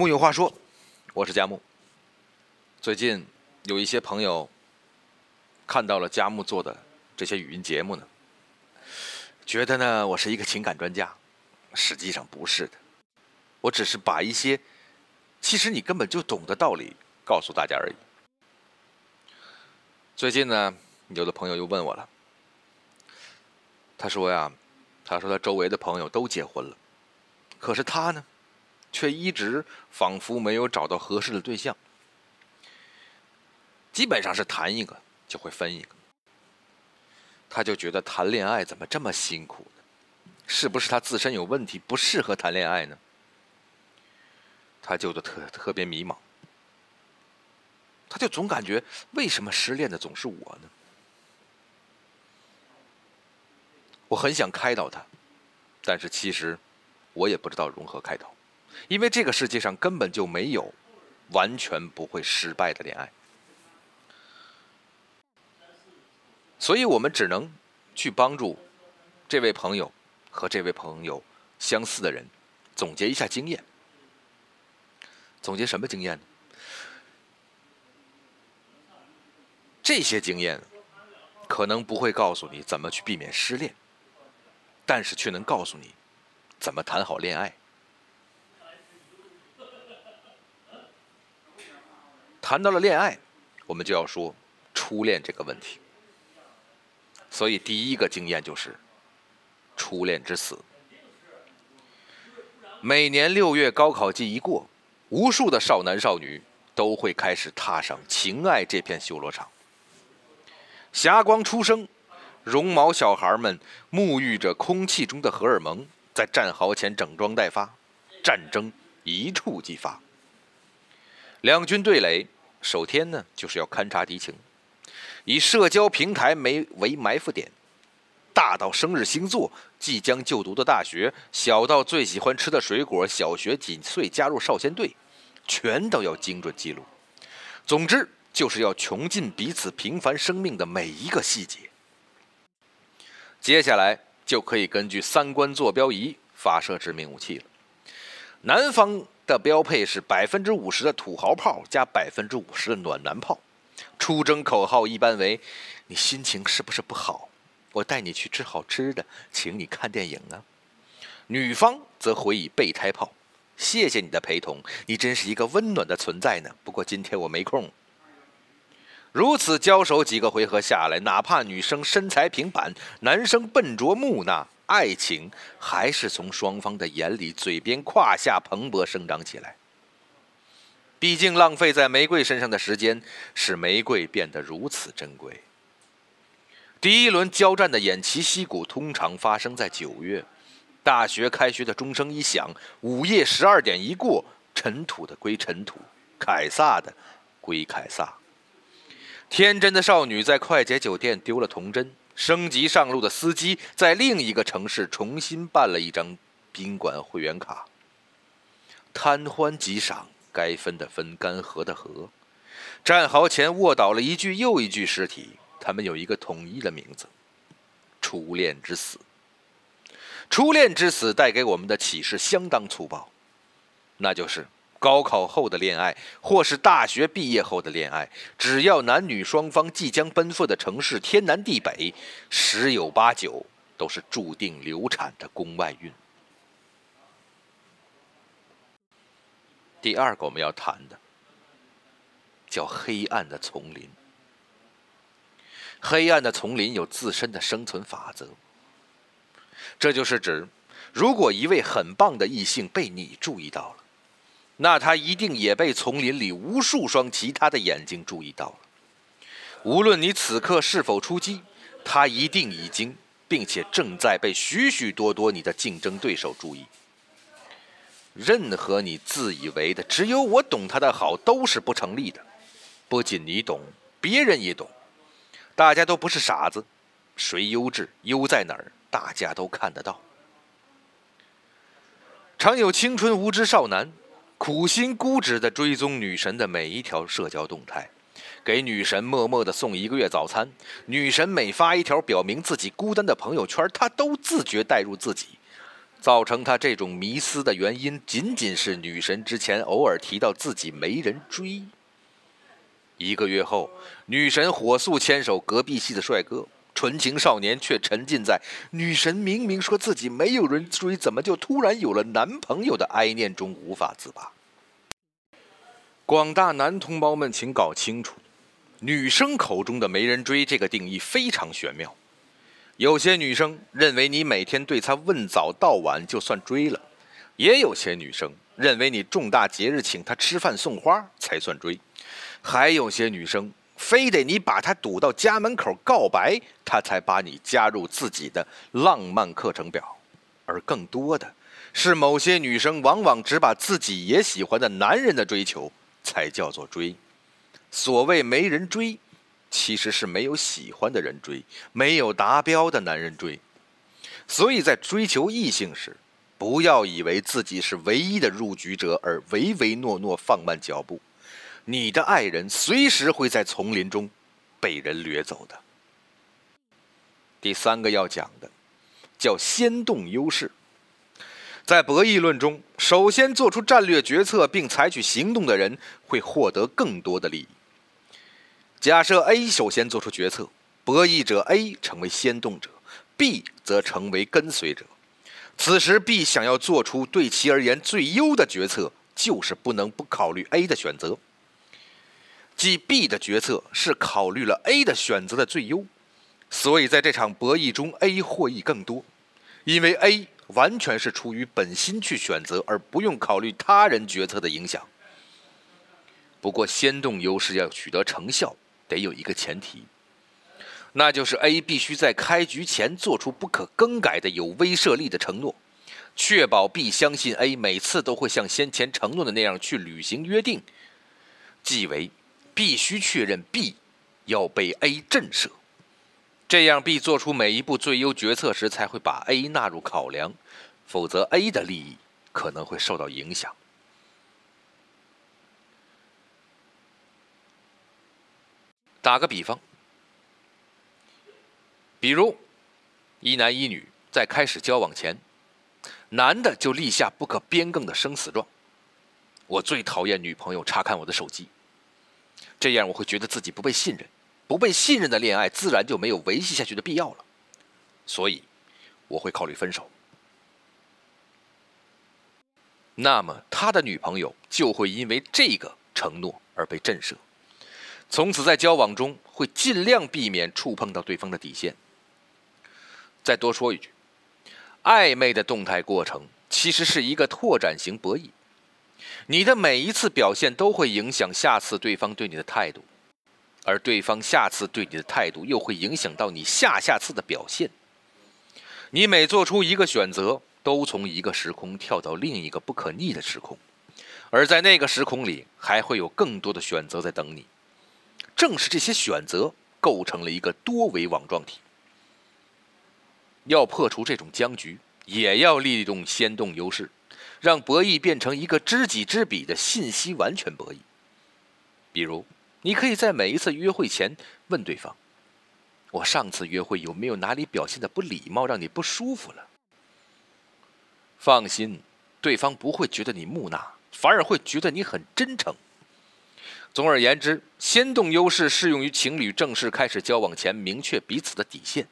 木有话说，我是佳木。最近有一些朋友看到了佳木做的这些语音节目呢，觉得呢我是一个情感专家，实际上不是的，我只是把一些其实你根本就懂的道理告诉大家而已。最近呢，有的朋友又问我了，他说呀，他说他周围的朋友都结婚了，可是他呢？却一直仿佛没有找到合适的对象，基本上是谈一个就会分一个。他就觉得谈恋爱怎么这么辛苦呢？是不是他自身有问题，不适合谈恋爱呢？他就的特特别迷茫，他就总感觉为什么失恋的总是我呢？我很想开导他，但是其实我也不知道如何开导。因为这个世界上根本就没有完全不会失败的恋爱，所以我们只能去帮助这位朋友和这位朋友相似的人总结一下经验。总结什么经验呢？这些经验可能不会告诉你怎么去避免失恋，但是却能告诉你怎么谈好恋爱。谈到了恋爱，我们就要说初恋这个问题。所以第一个经验就是初恋之死。每年六月高考季一过，无数的少男少女都会开始踏上情爱这片修罗场。霞光初升，绒毛小孩们沐浴着空气中的荷尔蒙，在战壕前整装待发，战争一触即发。两军对垒。首天呢，就是要勘察敌情，以社交平台为为埋伏点，大到生日星座、即将就读的大学，小到最喜欢吃的水果、小学几岁加入少先队，全都要精准记录。总之，就是要穷尽彼此平凡生命的每一个细节。接下来就可以根据三观坐标仪发射致命武器了。南方。的标配是百分之五十的土豪炮加百分之五十的暖男炮，出征口号一般为：“你心情是不是不好？我带你去吃好吃的，请你看电影啊。”女方则回以备胎炮：“谢谢你的陪同，你真是一个温暖的存在呢。不过今天我没空。”如此交手几个回合下来，哪怕女生身材平板，男生笨拙木讷。爱情还是从双方的眼里、嘴边、胯下蓬勃生长起来。毕竟，浪费在玫瑰身上的时间，使玫瑰变得如此珍贵。第一轮交战的偃旗息鼓通常发生在九月，大学开学的钟声一响，午夜十二点一过，尘土的归尘土，凯撒的归凯撒。天真的少女在快捷酒店丢了童真。升级上路的司机在另一个城市重新办了一张宾馆会员卡。贪欢即赏，该分的分，干涸的涸。战壕前卧倒了一具又一具尸体，他们有一个统一的名字：初恋之死。初恋之死带给我们的启示相当粗暴，那就是。高考后的恋爱，或是大学毕业后的恋爱，只要男女双方即将奔赴的城市天南地北，十有八九都是注定流产的宫外孕。第二个我们要谈的，叫黑暗的丛林。黑暗的丛林有自身的生存法则，这就是指，如果一位很棒的异性被你注意到了。那他一定也被丛林里无数双其他的眼睛注意到了。无论你此刻是否出击，他一定已经并且正在被许许多多你的竞争对手注意。任何你自以为的只有我懂他的好都是不成立的。不仅你懂，别人也懂。大家都不是傻子，谁优质优在哪儿，大家都看得到。常有青春无知少男。苦心孤诣的追踪女神的每一条社交动态，给女神默默地送一个月早餐。女神每发一条表明自己孤单的朋友圈，他都自觉带入自己，造成他这种迷思的原因，仅仅是女神之前偶尔提到自己没人追。一个月后，女神火速牵手隔壁系的帅哥，纯情少年却沉浸在女神明明说自己没有人追，怎么就突然有了男朋友的哀念中无法自拔。广大男同胞们，请搞清楚，女生口中的没人追这个定义非常玄妙。有些女生认为你每天对她问早到晚就算追了，也有些女生认为你重大节日请她吃饭送花才算追，还有些女生非得你把她堵到家门口告白，她才把你加入自己的浪漫课程表。而更多的是某些女生往往只把自己也喜欢的男人的追求才叫做追，所谓没人追。其实是没有喜欢的人追，没有达标的男人追，所以在追求异性时，不要以为自己是唯一的入局者而唯唯诺诺放慢脚步，你的爱人随时会在丛林中被人掠走的。第三个要讲的叫先动优势，在博弈论中，首先做出战略决策并采取行动的人会获得更多的利益。假设 A 首先做出决策，博弈者 A 成为先动者，B 则成为跟随者。此时 B 想要做出对其而言最优的决策，就是不能不考虑 A 的选择。即 B 的决策是考虑了 A 的选择的最优，所以在这场博弈中，A 获益更多，因为 A 完全是出于本心去选择，而不用考虑他人决策的影响。不过，先动优势要取得成效。得有一个前提，那就是 A 必须在开局前做出不可更改的有威慑力的承诺，确保 B 相信 A 每次都会像先前承诺的那样去履行约定，即为必须确认 B 要被 A 震慑，这样 B 做出每一步最优决策时才会把 A 纳入考量，否则 A 的利益可能会受到影响。打个比方，比如一男一女在开始交往前，男的就立下不可变更的生死状：我最讨厌女朋友查看我的手机，这样我会觉得自己不被信任，不被信任的恋爱自然就没有维系下去的必要了，所以我会考虑分手。那么他的女朋友就会因为这个承诺而被震慑。从此在交往中会尽量避免触碰到对方的底线。再多说一句，暧昧的动态过程其实是一个拓展型博弈，你的每一次表现都会影响下次对方对你的态度，而对方下次对你的态度又会影响到你下下次的表现。你每做出一个选择，都从一个时空跳到另一个不可逆的时空，而在那个时空里，还会有更多的选择在等你。正是这些选择构成了一个多维网状体。要破除这种僵局，也要利用先动优势，让博弈变成一个知己知彼的信息完全博弈。比如，你可以在每一次约会前问对方：“我上次约会有没有哪里表现的不礼貌，让你不舒服了？”放心，对方不会觉得你木讷，反而会觉得你很真诚。总而言之，先动优势适用于情侣正式开始交往前明确彼此的底线，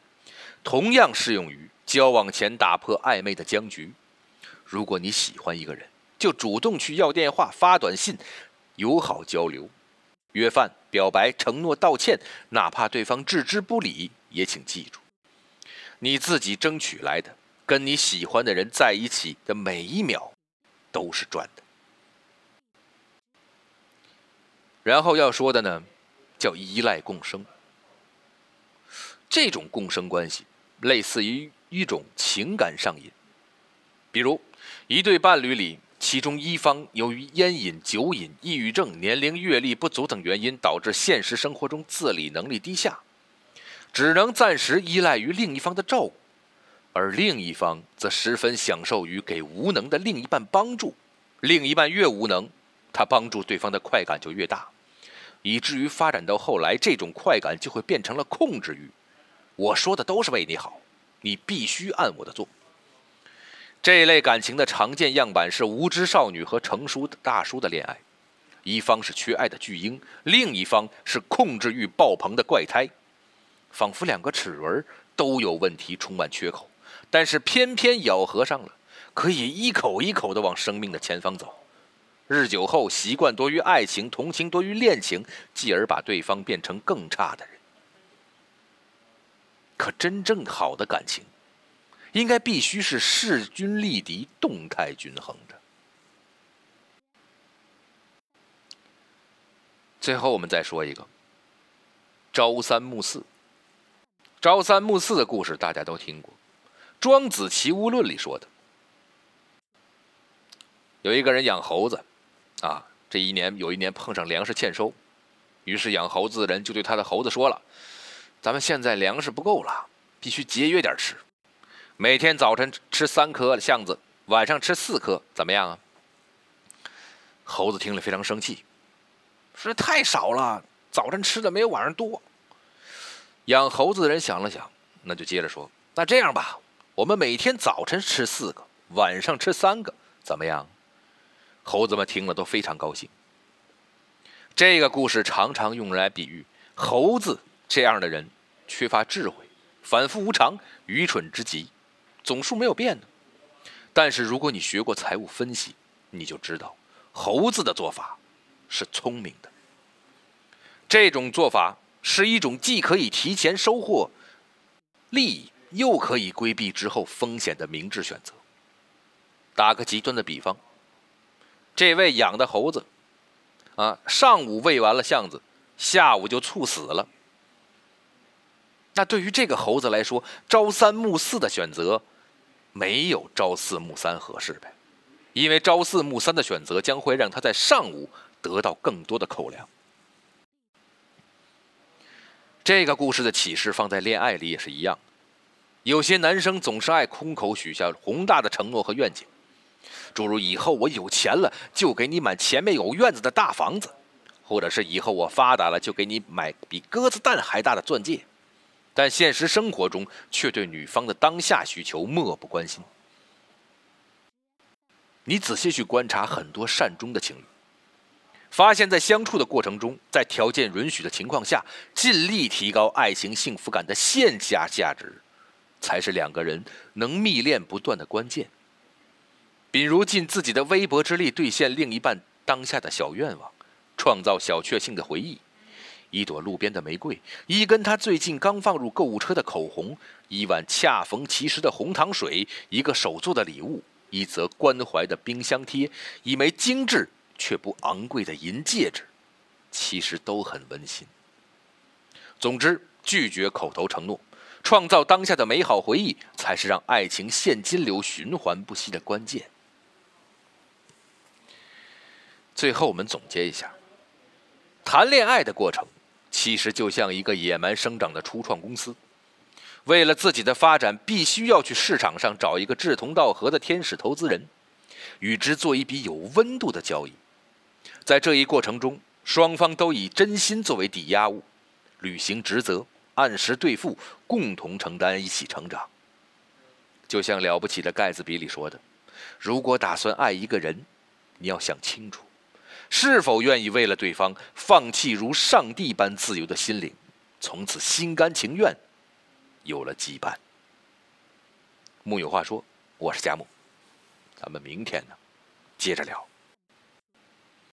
同样适用于交往前打破暧昧的僵局。如果你喜欢一个人，就主动去要电话、发短信，友好交流，约饭、表白、承诺、道歉，哪怕对方置之不理，也请记住，你自己争取来的，跟你喜欢的人在一起的每一秒，都是赚的。然后要说的呢，叫依赖共生。这种共生关系类似于一种情感上瘾。比如，一对伴侣里，其中一方由于烟瘾、酒瘾、抑郁症、年龄、阅历不足等原因，导致现实生活中自理能力低下，只能暂时依赖于另一方的照顾；而另一方则十分享受于给无能的另一半帮助。另一半越无能，他帮助对方的快感就越大。以至于发展到后来，这种快感就会变成了控制欲。我说的都是为你好，你必须按我的做。这一类感情的常见样板是无知少女和成熟大叔的恋爱，一方是缺爱的巨婴，另一方是控制欲爆棚的怪胎，仿佛两个齿轮都有问题，充满缺口，但是偏偏咬合上了，可以一口一口的往生命的前方走。日久后，习惯多于爱情，同情多于恋情，继而把对方变成更差的人。可真正好的感情，应该必须是势均力敌、动态均衡的。最后，我们再说一个朝三暮四。朝三暮四的故事大家都听过，《庄子·齐物论》里说的，有一个人养猴子。啊，这一年有一年碰上粮食欠收，于是养猴子的人就对他的猴子说了：“咱们现在粮食不够了，必须节约点吃。每天早晨吃三颗橡子，晚上吃四颗，怎么样啊？”猴子听了非常生气，说：“太少了，早晨吃的没有晚上多。”养猴子的人想了想，那就接着说：“那这样吧，我们每天早晨吃四个，晚上吃三个，怎么样？”猴子们听了都非常高兴。这个故事常常用来比喻猴子这样的人缺乏智慧、反复无常、愚蠢之极，总数没有变呢。但是如果你学过财务分析，你就知道猴子的做法是聪明的。这种做法是一种既可以提前收获利益，又可以规避之后风险的明智选择。打个极端的比方。这位养的猴子，啊，上午喂完了橡子，下午就猝死了。那对于这个猴子来说，朝三暮四的选择，没有朝四暮三合适呗？因为朝四暮三的选择将会让他在上午得到更多的口粮。这个故事的启示放在恋爱里也是一样，有些男生总是爱空口许下宏大的承诺和愿景。诸如以后我有钱了，就给你买前面有院子的大房子，或者是以后我发达了，就给你买比鸽子蛋还大的钻戒。但现实生活中却对女方的当下需求漠不关心。你仔细去观察很多善终的情侣，发现，在相处的过程中，在条件允许的情况下，尽力提高爱情幸福感的现价价值，才是两个人能蜜恋不断的关键。比如尽自己的微薄之力兑现另一半当下的小愿望，创造小确幸的回忆，一朵路边的玫瑰，一根他最近刚放入购物车的口红，一碗恰逢其时的红糖水，一个手做的礼物，一则关怀的冰箱贴，一枚精致却不昂贵的银戒指，其实都很温馨。总之，拒绝口头承诺，创造当下的美好回忆，才是让爱情现金流循环不息的关键。最后，我们总结一下：谈恋爱的过程，其实就像一个野蛮生长的初创公司，为了自己的发展，必须要去市场上找一个志同道合的天使投资人，与之做一笔有温度的交易。在这一过程中，双方都以真心作为抵押物，履行职责，按时兑付，共同承担，一起成长。就像了不起的盖茨比里说的：“如果打算爱一个人，你要想清楚。”是否愿意为了对方放弃如上帝般自由的心灵，从此心甘情愿有了羁绊？木有话说，我是佳木，咱们明天呢，接着聊。